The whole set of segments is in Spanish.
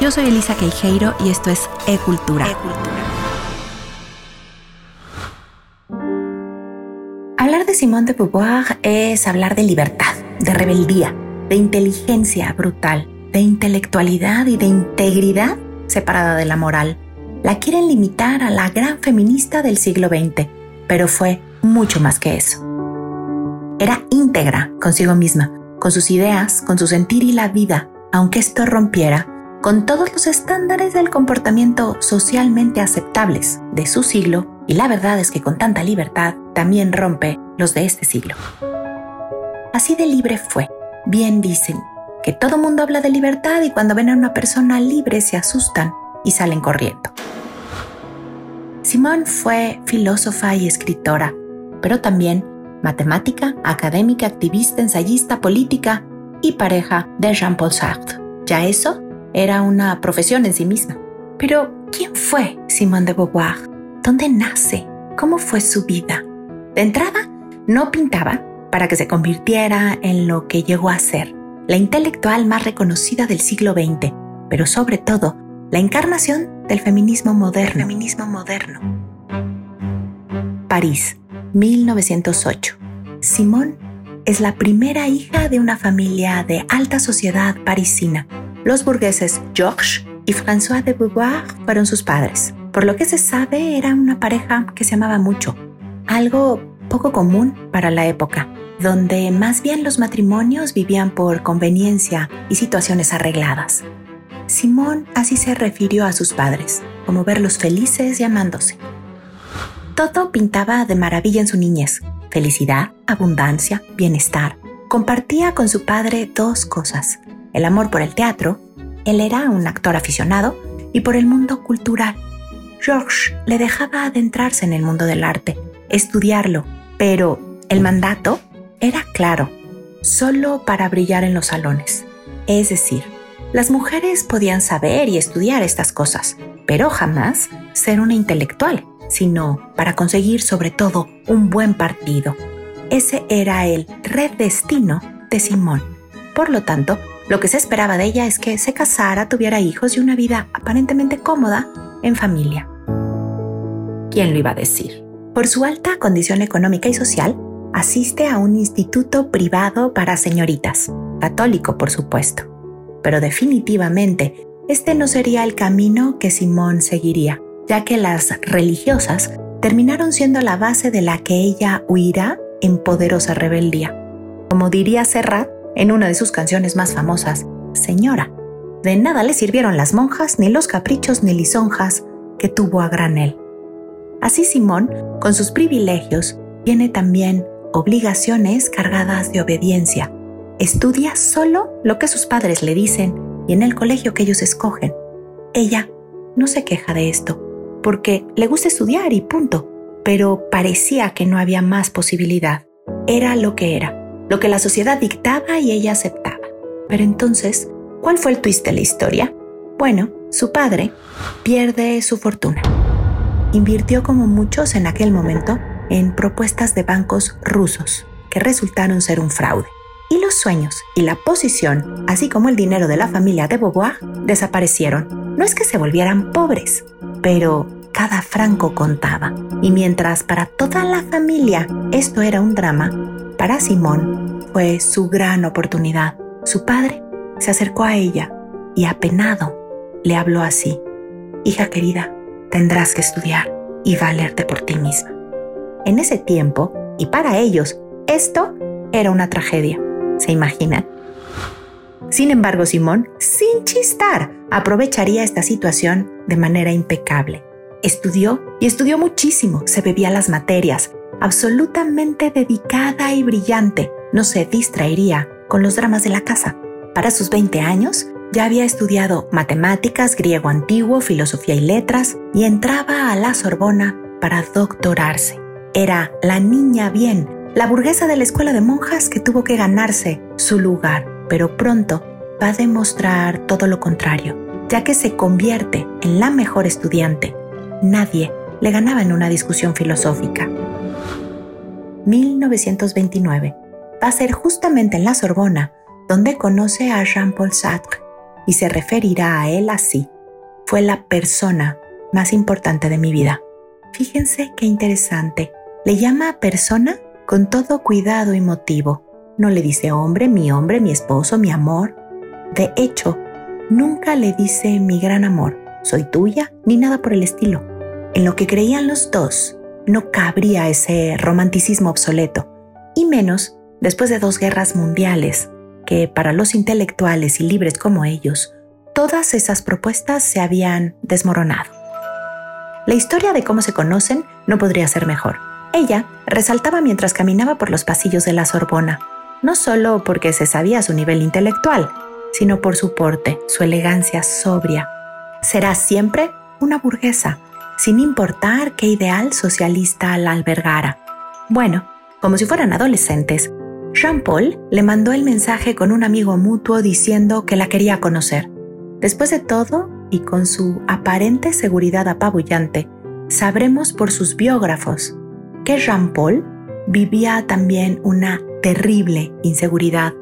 Yo soy Elisa Queijeiro y esto es E-Cultura. Hablar de Simone de Beauvoir es hablar de libertad, de rebeldía, de inteligencia brutal, de intelectualidad y de integridad separada de la moral. La quieren limitar a la gran feminista del siglo XX, pero fue mucho más que eso. Era íntegra consigo misma, con sus ideas, con su sentir y la vida, aunque esto rompiera con todos los estándares del comportamiento socialmente aceptables de su siglo, y la verdad es que con tanta libertad también rompe los de este siglo. Así de libre fue. Bien dicen que todo mundo habla de libertad y cuando ven a una persona libre se asustan y salen corriendo. Simone fue filósofa y escritora, pero también matemática, académica, activista, ensayista, política y pareja de Jean-Paul Sartre. Ya eso era una profesión en sí misma. Pero, ¿quién fue Simone de Beauvoir? ¿Dónde nace? ¿Cómo fue su vida? De entrada, no pintaba para que se convirtiera en lo que llegó a ser, la intelectual más reconocida del siglo XX, pero sobre todo, la encarnación del feminismo moderno. feminismo moderno. París, 1908. Simone es la primera hija de una familia de alta sociedad parisina los burgueses Georges y François de Beauvoir fueron sus padres. Por lo que se sabe, era una pareja que se amaba mucho, algo poco común para la época, donde más bien los matrimonios vivían por conveniencia y situaciones arregladas. Simón así se refirió a sus padres, como verlos felices y amándose. Todo pintaba de maravilla en su niñez, felicidad, abundancia, bienestar. Compartía con su padre dos cosas, el amor por el teatro, él era un actor aficionado, y por el mundo cultural. Georges le dejaba adentrarse en el mundo del arte, estudiarlo, pero el mandato era claro, solo para brillar en los salones. Es decir, las mujeres podían saber y estudiar estas cosas, pero jamás ser una intelectual, sino para conseguir sobre todo un buen partido. Ese era el redestino de Simón. Por lo tanto, lo que se esperaba de ella es que se casara, tuviera hijos y una vida aparentemente cómoda en familia. ¿Quién lo iba a decir? Por su alta condición económica y social, asiste a un instituto privado para señoritas, católico por supuesto. Pero definitivamente, este no sería el camino que Simón seguiría, ya que las religiosas terminaron siendo la base de la que ella huirá en poderosa rebeldía. Como diría Serrat, en una de sus canciones más famosas, Señora, de nada le sirvieron las monjas, ni los caprichos ni lisonjas que tuvo a granel. Así Simón, con sus privilegios, tiene también obligaciones cargadas de obediencia. Estudia solo lo que sus padres le dicen y en el colegio que ellos escogen. Ella no se queja de esto, porque le gusta estudiar y punto, pero parecía que no había más posibilidad. Era lo que era lo que la sociedad dictaba y ella aceptaba. Pero entonces, ¿cuál fue el twist de la historia? Bueno, su padre pierde su fortuna. Invirtió como muchos en aquel momento en propuestas de bancos rusos que resultaron ser un fraude. Y los sueños y la posición, así como el dinero de la familia de Beauvoir, desaparecieron. No es que se volvieran pobres, pero cada franco contaba. Y mientras para toda la familia esto era un drama, para Simón fue su gran oportunidad. Su padre se acercó a ella y apenado le habló así. Hija querida, tendrás que estudiar y valerte por ti misma. En ese tiempo, y para ellos, esto era una tragedia. ¿Se imaginan? Sin embargo, Simón, sin chistar, aprovecharía esta situación de manera impecable. Estudió y estudió muchísimo, se bebía las materias, absolutamente dedicada y brillante, no se distraería con los dramas de la casa. Para sus 20 años, ya había estudiado matemáticas, griego antiguo, filosofía y letras y entraba a la Sorbona para doctorarse. Era la niña bien, la burguesa de la escuela de monjas que tuvo que ganarse su lugar, pero pronto va a demostrar todo lo contrario, ya que se convierte en la mejor estudiante. Nadie le ganaba en una discusión filosófica. 1929. Va a ser justamente en la Sorbona donde conoce a Jean-Paul Sartre. y se referirá a él así. Fue la persona más importante de mi vida. Fíjense qué interesante. Le llama persona con todo cuidado y motivo. No le dice hombre, mi hombre, mi esposo, mi amor. De hecho, nunca le dice mi gran amor, soy tuya, ni nada por el estilo. En lo que creían los dos, no cabría ese romanticismo obsoleto, y menos después de dos guerras mundiales, que para los intelectuales y libres como ellos, todas esas propuestas se habían desmoronado. La historia de cómo se conocen no podría ser mejor. Ella resaltaba mientras caminaba por los pasillos de la Sorbona, no solo porque se sabía su nivel intelectual, sino por su porte, su elegancia sobria. Será siempre una burguesa, sin importar qué ideal socialista la albergara. Bueno, como si fueran adolescentes, Jean-Paul le mandó el mensaje con un amigo mutuo diciendo que la quería conocer. Después de todo, y con su aparente seguridad apabullante, sabremos por sus biógrafos que Jean-Paul vivía también una terrible inseguridad.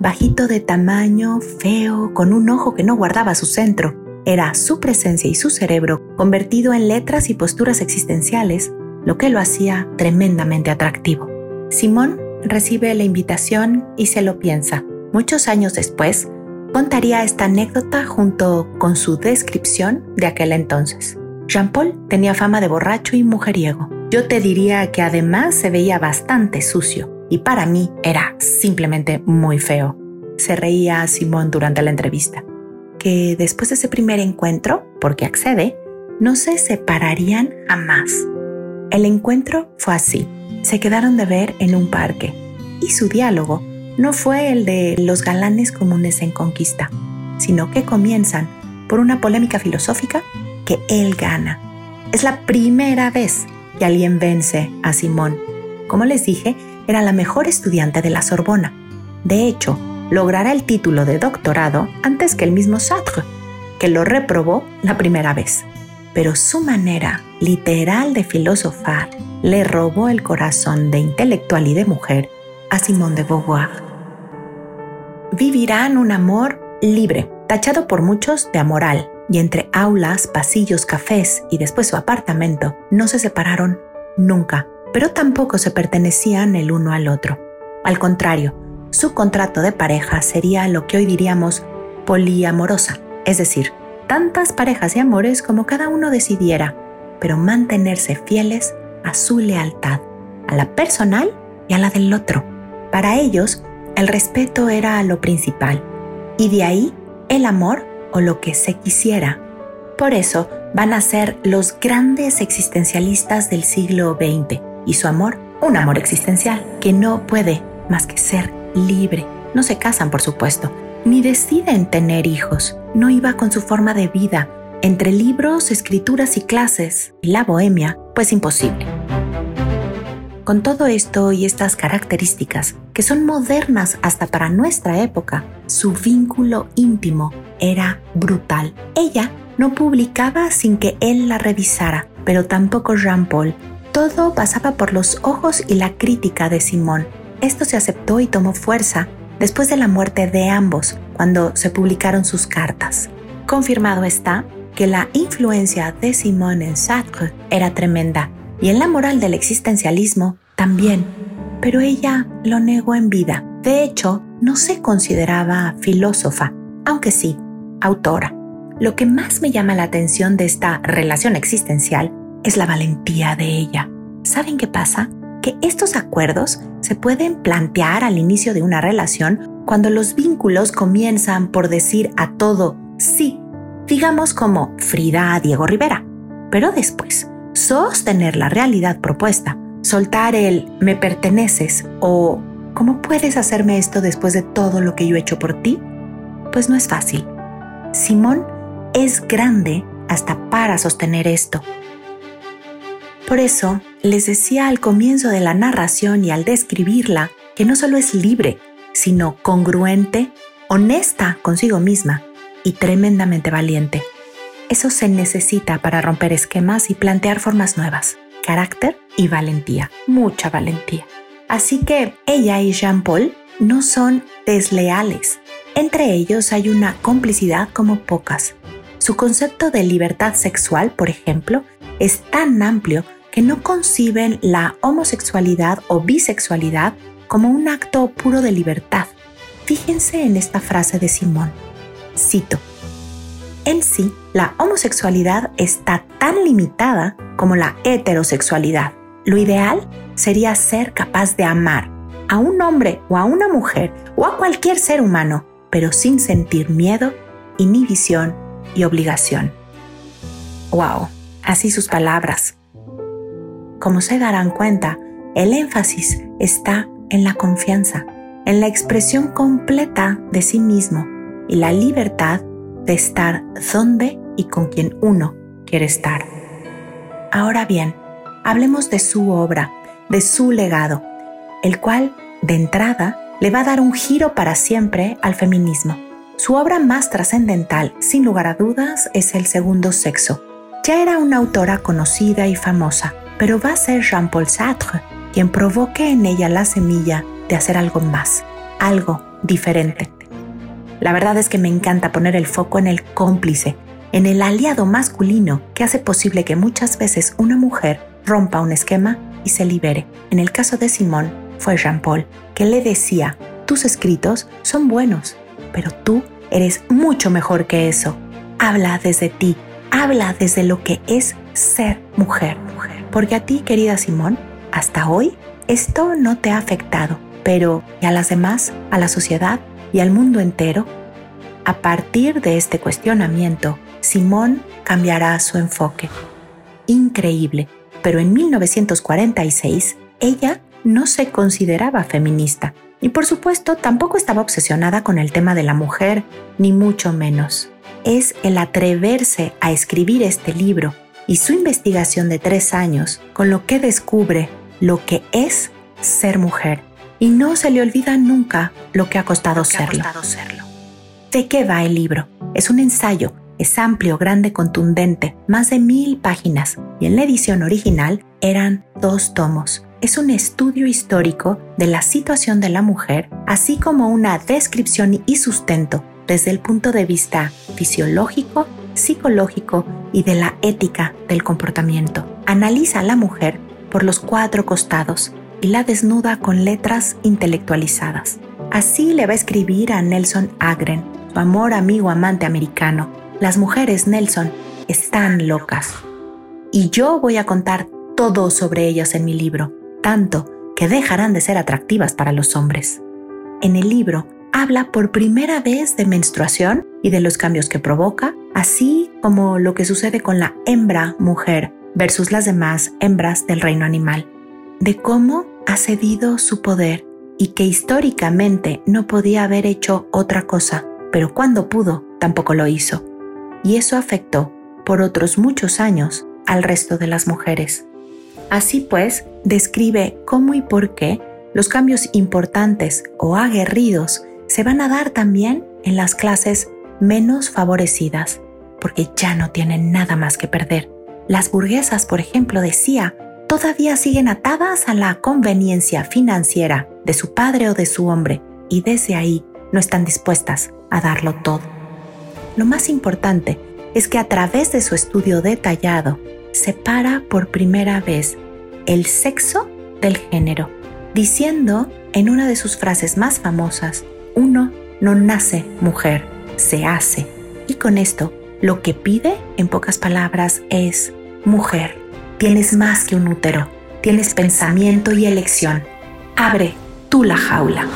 Bajito de tamaño, feo, con un ojo que no guardaba su centro, era su presencia y su cerebro convertido en letras y posturas existenciales, lo que lo hacía tremendamente atractivo. Simón recibe la invitación y se lo piensa. Muchos años después, contaría esta anécdota junto con su descripción de aquel entonces. Jean-Paul tenía fama de borracho y mujeriego. Yo te diría que además se veía bastante sucio y para mí era simplemente muy feo. Se reía Simón durante la entrevista, que después de ese primer encuentro, porque accede, no se separarían jamás. El encuentro fue así. Se quedaron de ver en un parque y su diálogo no fue el de los galanes comunes en conquista, sino que comienzan por una polémica filosófica que él gana. Es la primera vez que alguien vence a Simón. Como les dije, era la mejor estudiante de la Sorbona. De hecho, logrará el título de doctorado antes que el mismo Sartre, que lo reprobó la primera vez. Pero su manera literal de filosofar le robó el corazón de intelectual y de mujer a Simón de Beauvoir vivirán un amor libre, tachado por muchos de amoral, y entre aulas, pasillos, cafés y después su apartamento no se separaron nunca, pero tampoco se pertenecían el uno al otro. Al contrario, su contrato de pareja sería lo que hoy diríamos poliamorosa, es decir, tantas parejas y amores como cada uno decidiera, pero mantenerse fieles a su lealtad, a la personal y a la del otro. Para ellos, el respeto era lo principal y de ahí el amor o lo que se quisiera. Por eso van a ser los grandes existencialistas del siglo XX y su amor, un amor existencial que no puede más que ser libre. No se casan, por supuesto, ni deciden tener hijos. No iba con su forma de vida. Entre libros, escrituras y clases la bohemia, pues imposible. Con todo esto y estas características, que son modernas hasta para nuestra época, su vínculo íntimo era brutal. Ella no publicaba sin que él la revisara, pero tampoco Jean-Paul. Todo pasaba por los ojos y la crítica de Simón. Esto se aceptó y tomó fuerza después de la muerte de ambos, cuando se publicaron sus cartas. Confirmado está que la influencia de Simón en Sartre era tremenda y en la moral del existencialismo también, pero ella lo negó en vida. De hecho, no se consideraba filósofa, aunque sí, autora. Lo que más me llama la atención de esta relación existencial es la valentía de ella. ¿Saben qué pasa? Que estos acuerdos se pueden plantear al inicio de una relación cuando los vínculos comienzan por decir a todo sí, digamos como Frida a Diego Rivera. Pero después, sostener la realidad propuesta, soltar el me perteneces o ¿cómo puedes hacerme esto después de todo lo que yo he hecho por ti? Pues no es fácil. Simón es grande hasta para sostener esto. Por eso, les decía al comienzo de la narración y al describirla que no solo es libre, sino congruente, honesta consigo misma y tremendamente valiente. Eso se necesita para romper esquemas y plantear formas nuevas. Carácter y valentía, mucha valentía. Así que ella y Jean-Paul no son desleales. Entre ellos hay una complicidad como pocas. Su concepto de libertad sexual, por ejemplo, es tan amplio que no conciben la homosexualidad o bisexualidad como un acto puro de libertad. Fíjense en esta frase de Simón. Cito. En sí, la homosexualidad está tan limitada como la heterosexualidad. Lo ideal sería ser capaz de amar a un hombre o a una mujer o a cualquier ser humano, pero sin sentir miedo, inhibición y obligación. ¡Wow! Así sus palabras. Como se darán cuenta, el énfasis está en la confianza, en la expresión completa de sí mismo y la libertad de estar donde y con quien uno quiere estar. Ahora bien, hablemos de su obra, de su legado, el cual, de entrada, le va a dar un giro para siempre al feminismo. Su obra más trascendental, sin lugar a dudas, es El Segundo Sexo. Ya era una autora conocida y famosa, pero va a ser Jean-Paul Sartre quien provoque en ella la semilla de hacer algo más, algo diferente. La verdad es que me encanta poner el foco en el cómplice, en el aliado masculino que hace posible que muchas veces una mujer rompa un esquema y se libere. En el caso de Simón fue Jean Paul, que le decía, tus escritos son buenos, pero tú eres mucho mejor que eso. Habla desde ti, habla desde lo que es ser mujer. Porque a ti, querida Simón, hasta hoy esto no te ha afectado, pero ¿y a las demás, a la sociedad y al mundo entero? A partir de este cuestionamiento, Simón cambiará su enfoque. Increíble, pero en 1946 ella no se consideraba feminista y por supuesto tampoco estaba obsesionada con el tema de la mujer, ni mucho menos. Es el atreverse a escribir este libro y su investigación de tres años con lo que descubre lo que es ser mujer y no se le olvida nunca lo que ha costado, serlo. ¿De qué va el libro? Es un ensayo, es amplio, grande, contundente, más de mil páginas y en la edición original eran dos tomos. Es un estudio histórico de la situación de la mujer, así como una descripción y sustento desde el punto de vista fisiológico, psicológico y de la ética del comportamiento. Analiza a la mujer por los cuatro costados y la desnuda con letras intelectualizadas. Así le va a escribir a Nelson Agren, su amor amigo amante americano. Las mujeres, Nelson, están locas. Y yo voy a contar todo sobre ellas en mi libro, tanto que dejarán de ser atractivas para los hombres. En el libro habla por primera vez de menstruación y de los cambios que provoca, así como lo que sucede con la hembra mujer versus las demás hembras del reino animal, de cómo ha cedido su poder y que históricamente no podía haber hecho otra cosa, pero cuando pudo tampoco lo hizo. Y eso afectó por otros muchos años al resto de las mujeres. Así pues, describe cómo y por qué los cambios importantes o aguerridos se van a dar también en las clases menos favorecidas, porque ya no tienen nada más que perder las burguesas, por ejemplo, decía, todavía siguen atadas a la conveniencia financiera de su padre o de su hombre y desde ahí no están dispuestas a darlo todo. Lo más importante es que a través de su estudio detallado separa por primera vez el sexo del género, diciendo en una de sus frases más famosas, uno no nace mujer, se hace. Y con esto, lo que pide, en pocas palabras, es Mujer, tienes más que un útero, tienes pensamiento y elección. Abre tú la jaula.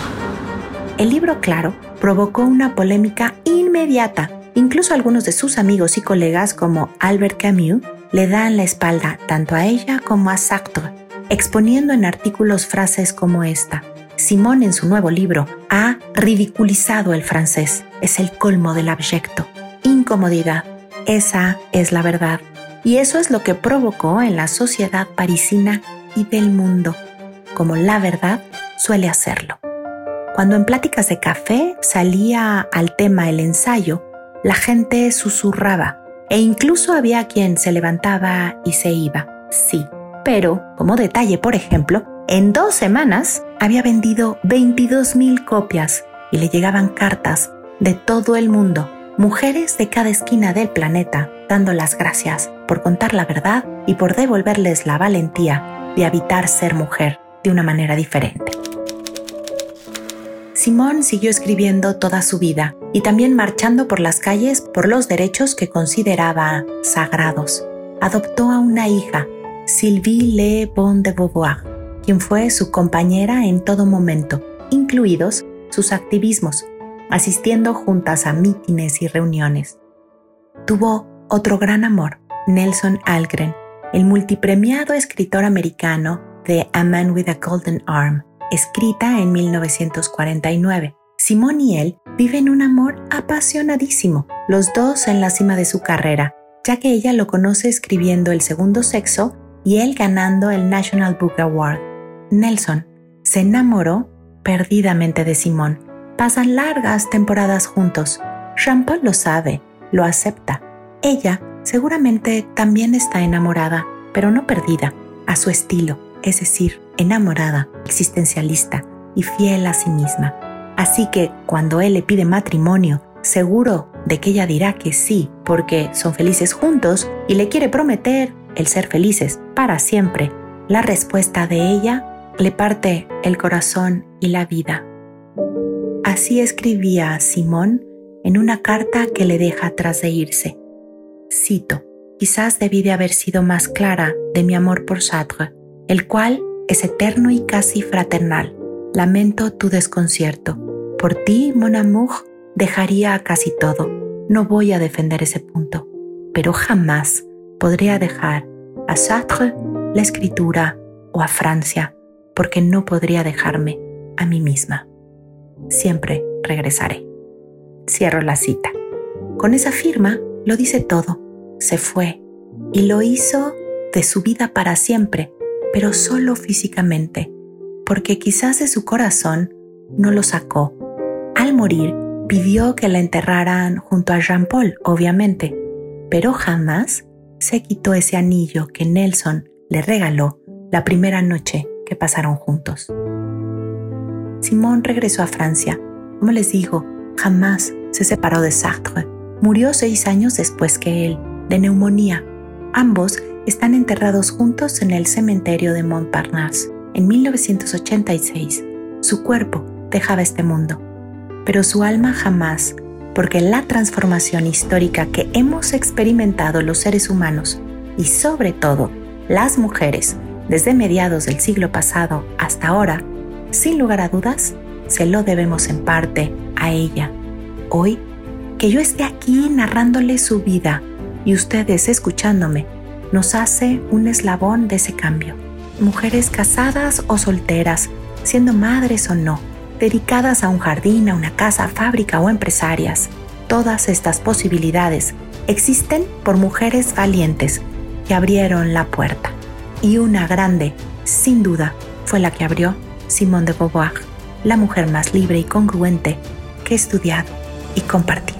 El libro, claro, provocó una polémica inmediata. Incluso algunos de sus amigos y colegas como Albert Camus le dan la espalda tanto a ella como a Sartre, exponiendo en artículos frases como esta. Simón en su nuevo libro ha ridiculizado el francés. Es el colmo del abyecto. Incomodidad. Esa es la verdad. Y eso es lo que provocó en la sociedad parisina y del mundo, como la verdad suele hacerlo. Cuando en pláticas de café salía al tema el ensayo, la gente susurraba e incluso había quien se levantaba y se iba. Sí, pero, como detalle, por ejemplo, en dos semanas había vendido 22.000 copias y le llegaban cartas de todo el mundo, mujeres de cada esquina del planeta, dando las gracias por contar la verdad y por devolverles la valentía de habitar ser mujer de una manera diferente. Simón siguió escribiendo toda su vida y también marchando por las calles por los derechos que consideraba sagrados. Adoptó a una hija, Sylvie Le Bon de Beauvoir, quien fue su compañera en todo momento, incluidos sus activismos, asistiendo juntas a mítines y reuniones. Tuvo otro gran amor, Nelson Algren, el multipremiado escritor americano de A Man with a Golden Arm, escrita en 1949. Simón y él viven un amor apasionadísimo, los dos en la cima de su carrera, ya que ella lo conoce escribiendo El segundo sexo y él ganando el National Book Award. Nelson se enamoró perdidamente de Simón. Pasan largas temporadas juntos. Jean-Paul lo sabe, lo acepta. Ella seguramente también está enamorada, pero no perdida, a su estilo, es decir, enamorada, existencialista y fiel a sí misma. Así que cuando él le pide matrimonio, seguro de que ella dirá que sí, porque son felices juntos y le quiere prometer el ser felices para siempre, la respuesta de ella le parte el corazón y la vida. Así escribía Simón en una carta que le deja tras de irse. Cito, quizás debí de haber sido más clara de mi amor por Sartre, el cual es eterno y casi fraternal. Lamento tu desconcierto. Por ti, mon amour, dejaría casi todo. No voy a defender ese punto, pero jamás podría dejar a Sartre la escritura o a Francia, porque no podría dejarme a mí misma. Siempre regresaré. Cierro la cita. Con esa firma lo dice todo. Se fue y lo hizo de su vida para siempre, pero solo físicamente, porque quizás de su corazón no lo sacó. Al morir, pidió que la enterraran junto a Jean Paul, obviamente, pero jamás se quitó ese anillo que Nelson le regaló la primera noche que pasaron juntos. Simón regresó a Francia. Como les digo, jamás se separó de Sartre. Murió seis años después que él, de neumonía. Ambos están enterrados juntos en el cementerio de Montparnasse. En 1986, su cuerpo dejaba este mundo, pero su alma jamás porque la transformación histórica que hemos experimentado los seres humanos y sobre todo las mujeres desde mediados del siglo pasado hasta ahora, sin lugar a dudas, se lo debemos en parte a ella. Hoy, que yo esté aquí narrándole su vida y ustedes escuchándome, nos hace un eslabón de ese cambio. Mujeres casadas o solteras, siendo madres o no, dedicadas a un jardín, a una casa, fábrica o empresarias. Todas estas posibilidades existen por mujeres valientes que abrieron la puerta. Y una grande, sin duda, fue la que abrió Simone de Beauvoir, la mujer más libre y congruente que he estudiado y compartido.